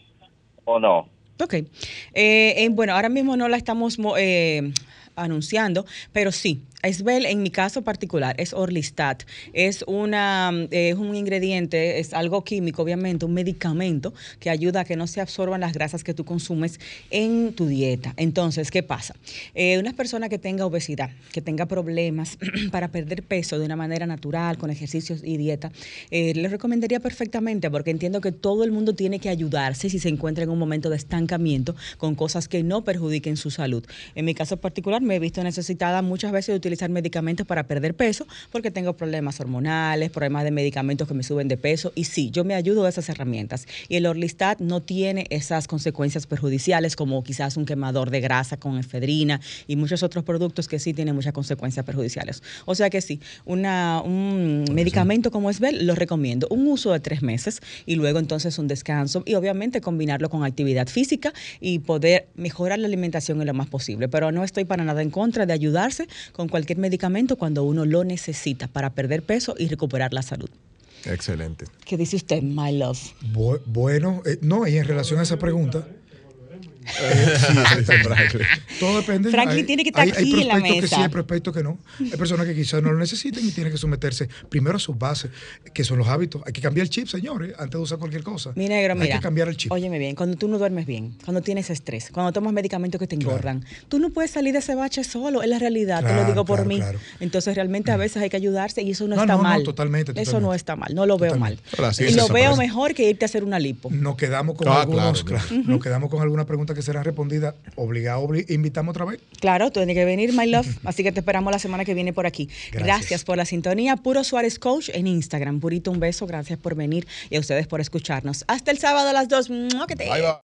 o no? Ok. Eh, eh, bueno, ahora mismo no la estamos mo- eh, anunciando, pero sí. Esbel, en mi caso particular, es Orlistat. Es, una, eh, es un ingrediente, es algo químico, obviamente, un medicamento que ayuda a que no se absorban las grasas que tú consumes en tu dieta. Entonces, ¿qué pasa? Eh, una persona que tenga obesidad, que tenga problemas para perder peso de una manera natural, con ejercicios y dieta, eh, les recomendaría perfectamente, porque entiendo que todo el mundo tiene que ayudarse si se encuentra en un momento de estancamiento con cosas que no perjudiquen su salud. En mi caso particular, me he visto necesitada muchas veces de utilizar medicamentos para perder peso, porque tengo problemas hormonales, problemas de medicamentos que me suben de peso, y sí, yo me ayudo de esas herramientas. Y el Orlistat no tiene esas consecuencias perjudiciales como quizás un quemador de grasa con efedrina y muchos otros productos que sí tienen muchas consecuencias perjudiciales. O sea que sí, una, un medicamento como Esbel lo recomiendo. Un uso de tres meses y luego entonces un descanso y obviamente combinarlo con actividad física y poder mejorar la alimentación en lo más posible. Pero no estoy para nada en contra de ayudarse con cualquier medicamento cuando uno lo necesita para perder peso y recuperar la salud. Excelente. ¿Qué dice usted, my love? Bu- bueno, eh, no, y en relación a esa pregunta. Sí. Todo depende. Franklin Hay- tiene que estar hay, hay aquí en la prospectos que mesa. sí, hay prospectos que no. Hay personas que quizás no lo necesiten y tienen que someterse primero a sus bases, que son los hábitos. Hay que cambiar el chip, señores, antes de usar cualquier cosa. Mi negro, Hay mira. que cambiar el chip. Óyeme bien, cuando tú no duermes bien, cuando tienes estrés, cuando tomas medicamentos que te engordan, tú no puedes salir de ese bache solo, es la realidad, te lo digo por claro, mí. claro. Entonces realmente a veces hay que ayudarse y eso no, No, está no, no, mal. totalmente, Eso totalmente. no está mal, no lo veo mal. Y lo veo mejor que irte a hacer una lipo. Nos quedamos con Ah, algunos, claro, claro, nos quedamos con algunas preguntas que serán respondidas. Obligado, obli- invitamos otra vez. Claro, tú tienes que venir, my love. Así que te esperamos la semana que viene por aquí. Gracias, Gracias. por la sintonía. Puro Suárez Coach en Instagram. Purito, un beso. Gracias por venir y a ustedes por escucharnos. Hasta el sábado a las 2. ¡Mua, que te-